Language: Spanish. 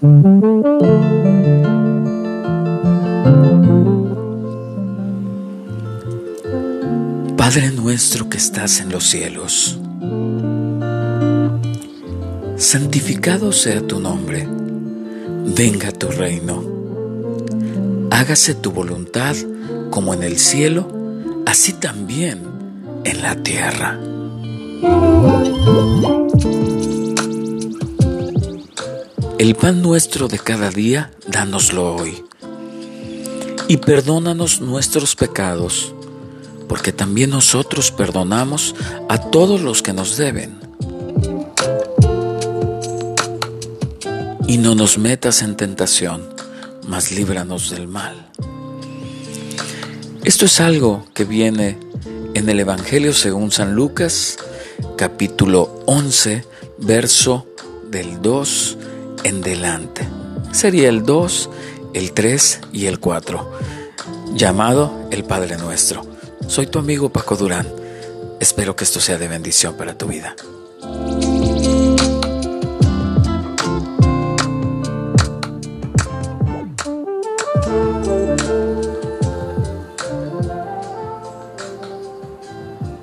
Padre nuestro que estás en los cielos, santificado sea tu nombre, venga tu reino, hágase tu voluntad como en el cielo, así también en la tierra. El pan nuestro de cada día, dánoslo hoy. Y perdónanos nuestros pecados porque también nosotros perdonamos a todos los que nos deben. Y no nos metas en tentación, mas líbranos del mal. Esto es algo que viene en el Evangelio según San Lucas, capítulo 11, verso del 2 en delante. Sería el 2, el 3 y el 4, llamado el Padre Nuestro. Soy tu amigo Paco Durán. Espero que esto sea de bendición para tu vida.